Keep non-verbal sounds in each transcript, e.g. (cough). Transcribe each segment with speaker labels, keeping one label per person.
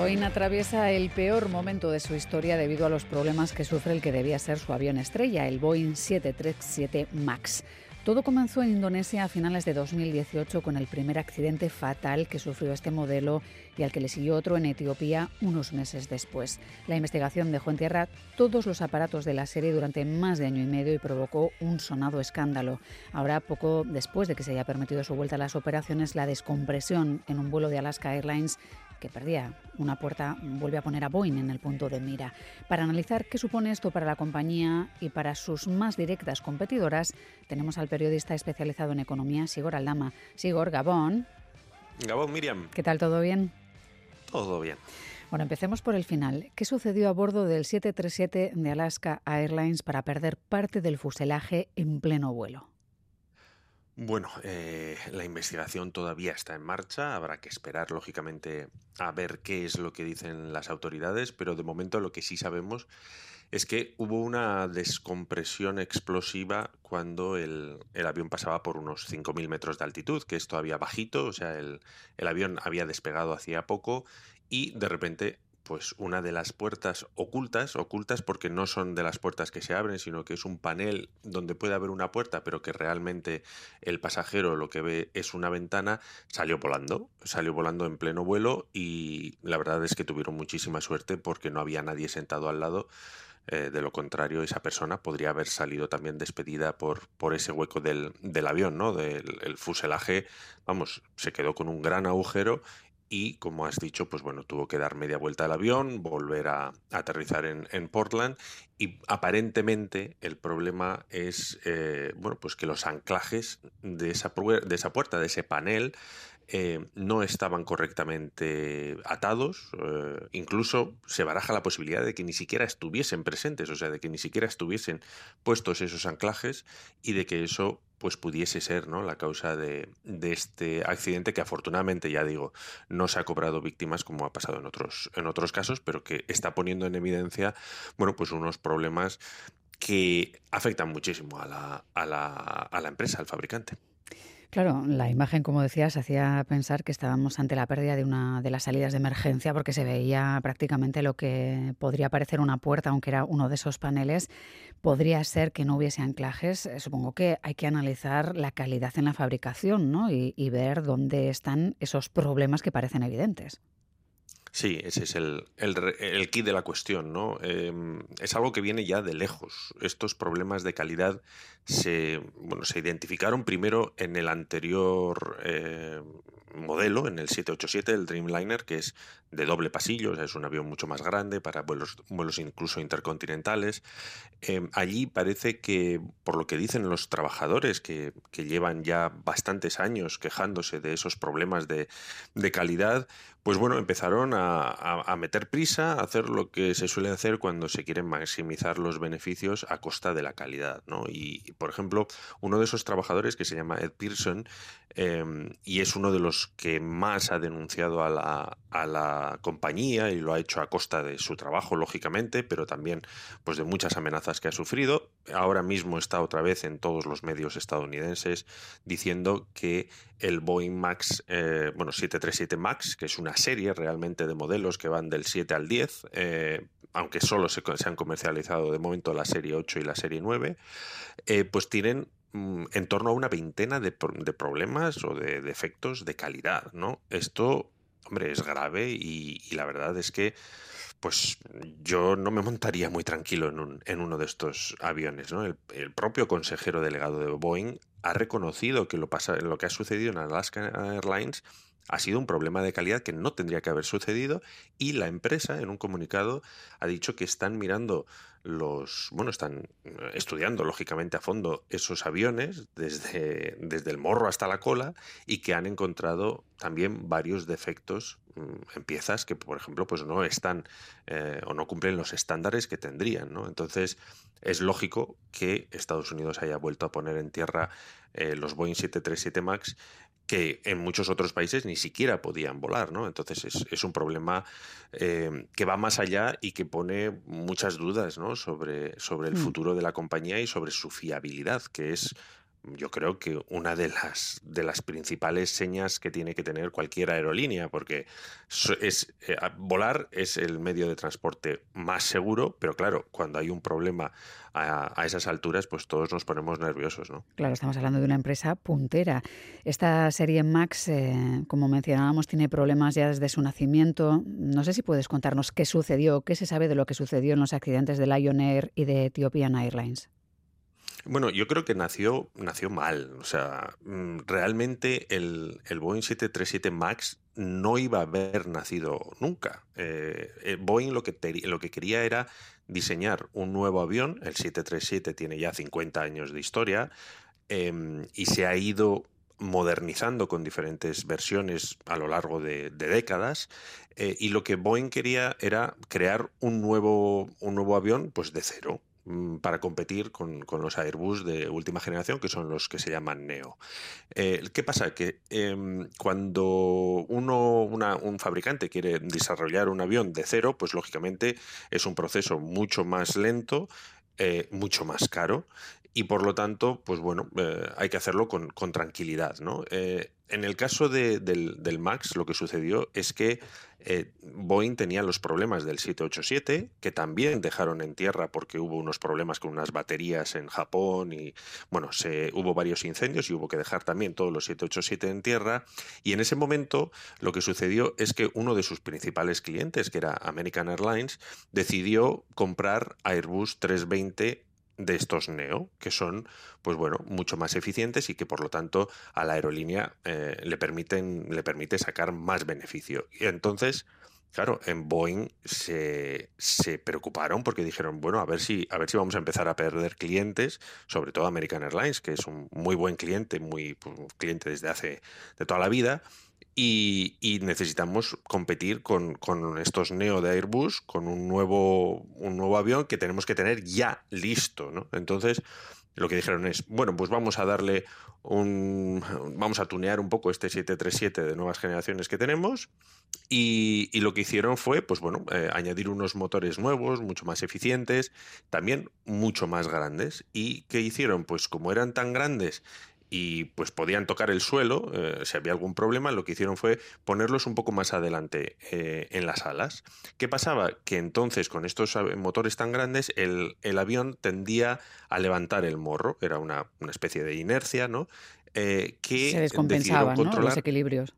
Speaker 1: Boeing atraviesa el peor momento de su historia debido a los problemas que sufre el que debía ser su avión estrella, el Boeing 737 MAX. Todo comenzó en Indonesia a finales de 2018 con el primer accidente fatal que sufrió este modelo y al que le siguió otro en Etiopía unos meses después. La investigación dejó en tierra todos los aparatos de la serie durante más de año y medio y provocó un sonado escándalo. Ahora, poco después de que se haya permitido su vuelta a las operaciones, la descompresión en un vuelo de Alaska Airlines que perdía una puerta, vuelve a poner a Boeing en el punto de mira. Para analizar qué supone esto para la compañía y para sus más directas competidoras, tenemos al periodista especializado en economía, Sigor Aldama. Sigor, Gabón.
Speaker 2: Gabón, Miriam.
Speaker 1: ¿Qué tal? ¿Todo bien?
Speaker 2: Todo bien.
Speaker 1: Bueno, empecemos por el final. ¿Qué sucedió a bordo del 737 de Alaska Airlines para perder parte del fuselaje en pleno vuelo?
Speaker 2: Bueno, eh, la investigación todavía está en marcha, habrá que esperar lógicamente a ver qué es lo que dicen las autoridades, pero de momento lo que sí sabemos es que hubo una descompresión explosiva cuando el, avión pasaba por unos 5.000 metros de altitud, que es todavía bajito, o sea, el, el avión había despegado hacía poco y de repente pues una de las puertas ocultas, ocultas porque no son de las puertas que se abren, sino que es un panel donde puede haber una puerta, pero que realmente el pasajero lo que ve es una ventana, salió volando, salió volando en pleno vuelo y la verdad es que tuvieron muchísima suerte porque no había nadie sentado al lado. Eh, de lo contrario, esa persona podría haber salido también despedida por, por ese hueco del, del avión, ¿no? Del el fuselaje, vamos, se quedó con un gran agujero y, como has dicho, pues bueno, tuvo que dar media vuelta al avión, volver a, aterrizar en, Portland y aparentemente el problema es, eh, bueno, pues que los anclajes de esa, de esa puerta, de ese panel, eh, no estaban correctamente atados, eh, incluso se baraja la posibilidad de que ni siquiera estuviesen presentes, o sea, de que ni siquiera estuviesen puestos esos anclajes y de que eso pues pudiese ser ¿no? la causa de, este accidente que afortunadamente, ya digo, no se ha cobrado víctimas como ha pasado en otros, en otros casos, pero que está poniendo en evidencia bueno, pues unos problemas que afectan muchísimo a la, a la, a la empresa, al fabricante.
Speaker 1: Claro, la imagen, como decías, hacía pensar que estábamos ante la pérdida de una de las salidas de emergencia porque se veía prácticamente lo que podría parecer una puerta, aunque era uno de esos paneles. Podría ser que no hubiese anclajes. Eh, supongo que hay que analizar la calidad en la fabricación ¿no? y, y ver dónde están esos problemas que parecen evidentes.
Speaker 2: Sí, ese es el, el, el key de la cuestión, ¿no? Em, es algo que viene ya de lejos. Estos problemas de calidad se, bueno, se identificaron primero en el anterior eh, modelo, en el 787, el Dreamliner, que es de doble pasillo, es un avión mucho más grande para vuelos, vuelos incluso intercontinentales. Em, allí parece que, por lo que dicen los trabajadores, que, que llevan ya bastantes años quejándose de esos problemas de, de calidad, pues bueno, empezaron a, meter prisa, a hacer lo que se suele hacer cuando se quieren maximizar los beneficios a costa de la calidad, ¿no? Y, por ejemplo, uno de esos trabajadores que se llama Ed Pearson em, y es uno de los que más ha denunciado a la, a la compañía y lo ha hecho a costa de su trabajo, lógicamente, pero también pues de muchas amenazas que ha sufrido. Ahora mismo está otra vez en todos los medios estadounidenses diciendo que el Boeing Max, eh, bueno, 737 Max, que es una serie realmente de modelos que van del 7 al 10, eh, aunque solo se, han comercializado de momento la serie 8 y la serie 9, eh, pues tienen mm, en torno a una veintena de, problemas o de defectos de calidad, ¿no? Esto, hombre, es grave y, la verdad es que pues yo no me montaría muy tranquilo en, un, en uno de estos aviones. ¿no? El, el, propio consejero delegado de Boeing ha reconocido que lo, pasa, lo que ha sucedido en Alaska Airlines ha sido un problema de calidad que no tendría que haber sucedido y la empresa en un comunicado ha dicho que están mirando los, bueno, están estudiando lógicamente a fondo esos aviones desde, desde el morro hasta la cola y que han encontrado también varios defectos mm, en piezas que, por ejemplo, pues no están eh, o no cumplen los estándares que tendrían, ¿no? Entonces es lógico que Estados Unidos haya vuelto a poner en tierra eh, los Boeing 737 MAX que en muchos otros países ni siquiera podían volar, ¿no? Entonces es, un problema eh, que va más allá y que pone muchas dudas, ¿no? Sobre, sobre el mm. futuro de la compañía y sobre su fiabilidad, que es yo creo que una de las, de las principales señas que tiene que tener cualquier aerolínea, porque es, eh, volar es el medio de transporte más seguro, pero claro, cuando hay un problema a, esas alturas, pues todos nos ponemos nerviosos, ¿no?
Speaker 1: Claro, estamos hablando de una empresa puntera. Esta serie Max, eh, como mencionábamos, tiene problemas ya desde su nacimiento. No sé si puedes contarnos qué sucedió, qué se sabe de lo que sucedió en los accidentes de Lion Air y de Ethiopian Airlines.
Speaker 2: Bueno, yo creo que nació, nació mal. O sea, mm, realmente el, el Boeing 737 MAX no iba a haber nacido nunca. Eh, eh, Boeing lo que, lo que quería era diseñar un nuevo avión. El 737 tiene ya 50 años de historia em, y se ha ido modernizando con diferentes versiones a lo largo de, décadas eh, y lo que Boeing quería era crear un nuevo, un nuevo avión pues de cero para competir con, los Airbus de última generación, que son los que se llaman Neo. Eh, ¿Qué pasa? Que em, cuando uno, un fabricante quiere desarrollar un avión de cero, pues lógicamente es un proceso mucho más lento, eh, mucho más caro y por lo tanto, pues bueno, eh, hay que hacerlo con, tranquilidad. ¿no? Eh, en el caso del, MAX, lo que sucedió es que eh, Boeing tenía los problemas del 787, que también dejaron en tierra porque hubo unos problemas con unas baterías en Japón y, bueno, se, hubo varios incendios y hubo que dejar también todos los 787 en tierra. Y en ese momento lo que sucedió es que uno de sus principales clientes, que era American Airlines, decidió comprar Airbus 320 de estos Neo, que son, pues bueno, mucho más eficientes y que por lo tanto a la aerolínea eh, le permiten, le permite sacar más beneficio. Y entonces, claro, en Boeing se, se, preocuparon porque dijeron, bueno, a ver si, a ver si vamos a empezar a perder clientes, sobre todo American Airlines, que es un muy buen cliente, muy pues, cliente desde hace de toda la vida y, necesitamos competir con, estos Neo de Airbus, con un nuevo, un nuevo avión que tenemos que tener ya listo. ¿no? Entonces, lo que dijeron es, bueno, pues vamos a darle un... vamos a tunear un poco este 737 de nuevas generaciones que tenemos y, lo que hicieron fue, pues bueno, eh, añadir unos motores nuevos, mucho más eficientes, también mucho más grandes. ¿Y qué hicieron? Pues como eran tan grandes y pues podían tocar el suelo eh, si había algún problema, lo que hicieron fue ponerlos un poco más adelante eh, en las alas. ¿Qué pasaba? Que entonces con estos motores tan grandes el, avión tendía a levantar el morro, era una, especie de inercia, ¿no?
Speaker 1: Eh, que Se descompensaban los equilibrios.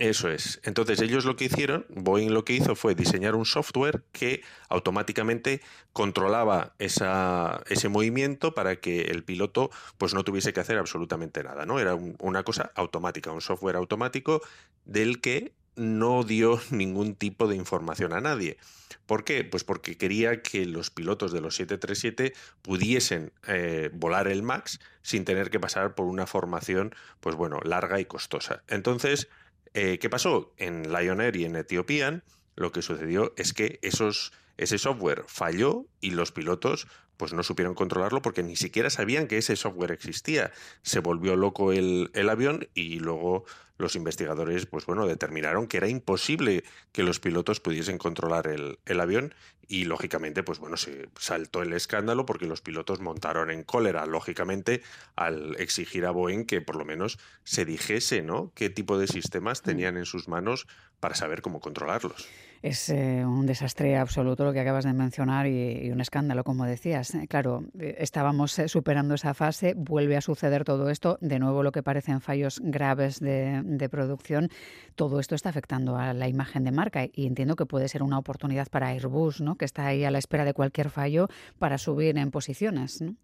Speaker 2: Eso es. Entonces ellos lo que hicieron, Boeing lo que hizo fue diseñar un software que automáticamente controlaba ese movimiento para que el piloto pues no tuviese que hacer absolutamente nada, ¿no? Era una cosa automática, un software automático del que no dio (laughs) ningún tipo de información a nadie. ¿Por qué? Pues porque quería que los pilotos de los 737 pudiesen eh, volar el MAX sin tener que pasar por una formación, pues bueno, larga y costosa. Entonces, eh, ¿Qué pasó? En Lion Air y en Ethiopian lo que sucedió es que esos, ese software falló y los pilotos pues no supieron controlarlo porque ni siquiera sabían que ese software existía. Se volvió loco el, el, avión y luego los investigadores pues bueno, determinaron que era imposible que los pilotos pudiesen controlar el, el avión y lógicamente pues bueno, se saltó el escándalo porque los pilotos montaron en cólera, lógicamente, al exigir a Boeing que por lo menos se dijese ¿no? qué tipo de sistemas mm. tenían en sus manos para saber cómo controlarlos.
Speaker 1: Es eh, un desastre absoluto lo que acabas de mencionar y, un escándalo, como decías. Eh, claro, eh, estábamos superando esa fase, vuelve a suceder todo esto, de nuevo lo que parecen fallos graves de, producción. Todo esto está afectando a la imagen de marca y entiendo que puede ser una oportunidad para Airbus, ¿no? que está ahí a la espera de cualquier fallo para subir en posiciones. ¿no?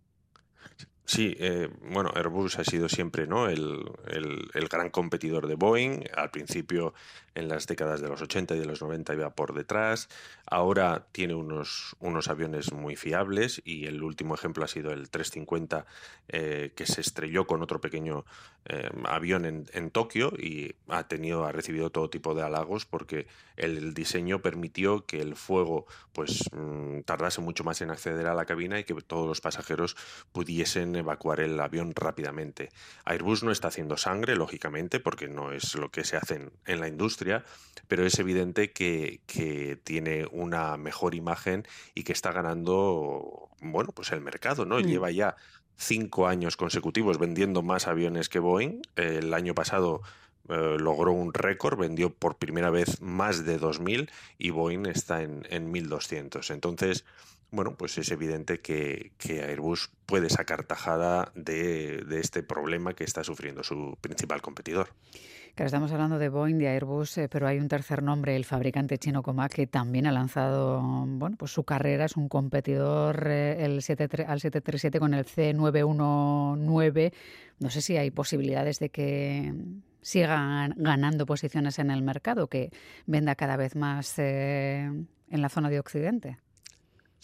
Speaker 2: Sí, eh, bueno, Airbus ha sido siempre ¿no? El, el, gran competidor de Boeing. Al principio, en las décadas de los 80 y de los 90, iba por detrás. Ahora tiene unos, unos aviones muy fiables y el último ejemplo ha sido el 350, eh, que se estrelló con otro pequeño eh, avión en, en, Tokio y ha, tenido, ha recibido todo tipo de halagos porque el diseño permitió que el fuego pues, mm, tardase mucho más en acceder a la cabina y que todos los pasajeros pudiesen evacuar el avión rápidamente. Airbus no está haciendo sangre, lógicamente, porque no es lo que se hace en, la industria, pero es evidente que, tiene una mejor imagen y que está ganando, bueno, pues el mercado, ¿no? Mm. Lleva ya cinco años consecutivos vendiendo más aviones que Boeing. El año pasado eh, logró un récord, vendió por primera vez más de 2.000 y Boeing está en, en 1.200. Entonces, bueno, pues es evidente que, Airbus puede sacar tajada de, este problema que está sufriendo su principal competidor.
Speaker 1: Claro, estamos hablando de Boeing, de Airbus, eh, pero hay un tercer nombre, el fabricante chino Comac, que también ha lanzado bueno, pues su carrera, es un competidor eh, el 7, al 737 con el C919. No sé si hay posibilidades de que siga ganando posiciones en el mercado, que venda cada vez más eh, en la zona de Occidente.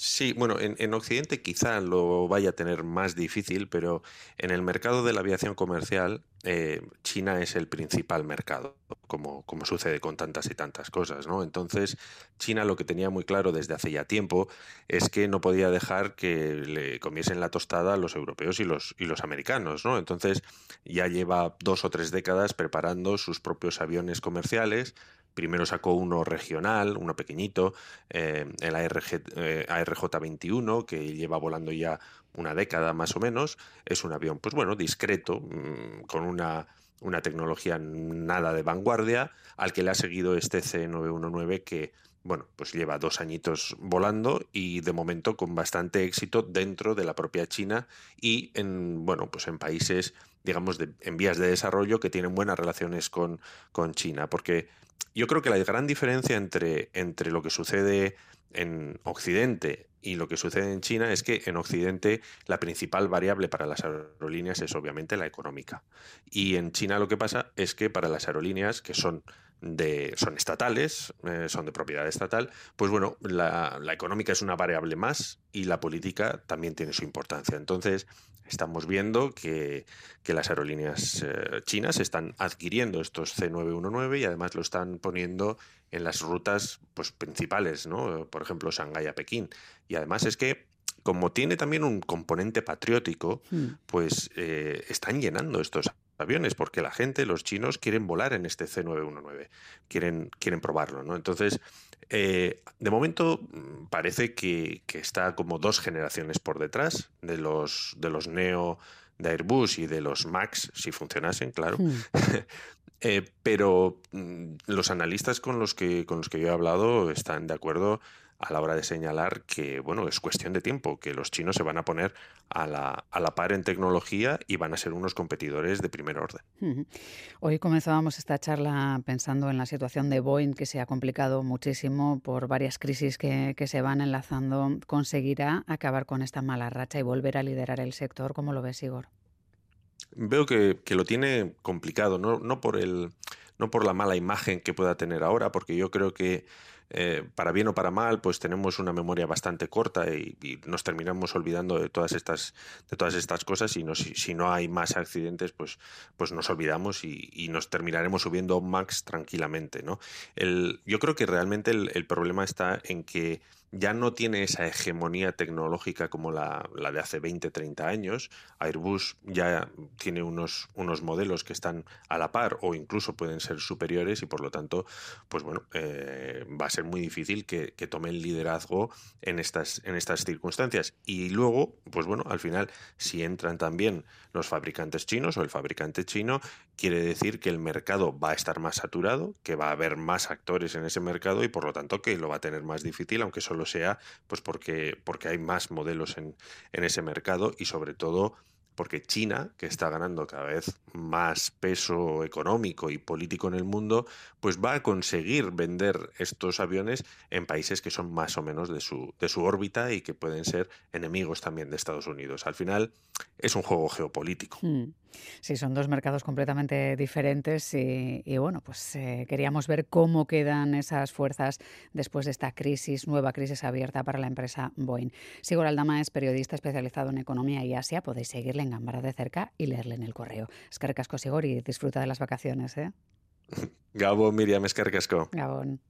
Speaker 2: Sí, bueno, en, Occidente quizá lo vaya a tener más difícil, pero en el mercado de la aviación comercial, eh, China es el principal mercado, como, como sucede con tantas y tantas cosas, ¿no? Entonces, China lo que tenía muy claro desde hace ya tiempo es que no podía dejar que le comiesen la tostada a los europeos y los, y los americanos, ¿no? Entonces, ya lleva dos o tres décadas preparando sus propios aviones comerciales, Primero sacó uno regional, uno pequeñito, eh, el ARG, eh, ARJ-21, que lleva volando ya una década más o menos. Es un avión, pues bueno, discreto, mm, con una, una tecnología nada de vanguardia, al que le ha seguido este C919 que bueno, pues lleva dos añitos volando y de momento con bastante éxito dentro de la propia China y en, bueno, pues en países, digamos, de, en vías de desarrollo que tienen buenas relaciones con, con China. Porque yo creo que la gran diferencia entre, entre lo que sucede en Occidente y lo que sucede en China es que en Occidente la principal variable para las aerolíneas es obviamente la económica. Y en China lo que pasa es que para las aerolíneas, que son de, son estatales, eh, son de propiedad estatal, pues bueno, la, la, económica es una variable más y la política también tiene su importancia. Entonces, estamos viendo que, que las aerolíneas eh, chinas están adquiriendo estos C919 y además lo están poniendo en las rutas pues, principales, ¿no? Por ejemplo, Shanghái a Pekín. Y además es que como tiene también un componente patriótico, hmm. pues eh, están llenando estos aviones, porque la gente, los chinos, quieren volar en este C919, quieren, quieren probarlo, ¿no? Entonces, eh, de momento mm, parece que, está como dos generaciones por detrás de los, de los Neo de Airbus y de los Max, si funcionasen, claro. Hmm. (laughs) Eh, pero mm, los analistas con los que con los que yo he hablado están de acuerdo a la hora de señalar que, bueno, es cuestión de tiempo, que los chinos se van a poner a la, a la par en tecnología y van a ser unos competidores de primer orden.
Speaker 1: Hoy comenzábamos esta charla pensando en la situación de Boeing, que se ha complicado muchísimo por varias crisis que, que se van enlazando. ¿Conseguirá acabar con esta mala racha y volver a liderar el sector? ¿Cómo lo ves, Igor?
Speaker 2: Veo que, que lo tiene complicado, no, no por el no por la mala imagen que pueda tener ahora, porque yo creo que eh, para bien o para mal, pues tenemos una memoria bastante corta y, nos terminamos olvidando de todas estas, de todas estas cosas y si, no hay más accidentes, pues, pues nos olvidamos y, nos terminaremos subiendo max tranquilamente. ¿no? Yo creo que realmente el problema está en que ya no tiene esa hegemonía tecnológica como la, de hace 20, 30 años. Airbus ya tiene unos, unos modelos que están a la par o incluso pueden ser superiores y por lo tanto, pues bueno, eh, va a ser muy difícil que, que, tome el liderazgo en estas, en estas circunstancias. Y luego, pues bueno, al final, si entran también los fabricantes chinos o el fabricante chino, quiere decir que el mercado va a estar más saturado, que va a haber más actores en ese mercado y por lo tanto que lo va a tener más difícil, aunque solo sea pues porque, porque hay más modelos en, en ese mercado y sobre todo porque China, que está ganando cada vez más peso económico y político en el mundo, pues va a conseguir vender estos aviones en países que son más o menos de su, de su órbita y que pueden ser enemigos también de Estados Unidos. Al final es un juego geopolítico. Hmm.
Speaker 1: Sí, son dos mercados completamente diferentes y, bueno, pues eh, queríamos ver cómo quedan esas fuerzas después de esta crisis, nueva crisis abierta para la empresa Boeing. Sigor Aldama es periodista especializado en economía y Asia. Podéis seguirle en Gambara de cerca y leerle en el correo. Es que Sigor y disfruta de las vacaciones. ¿eh? (laughs)
Speaker 2: Gabón, Miriam, es Gabón.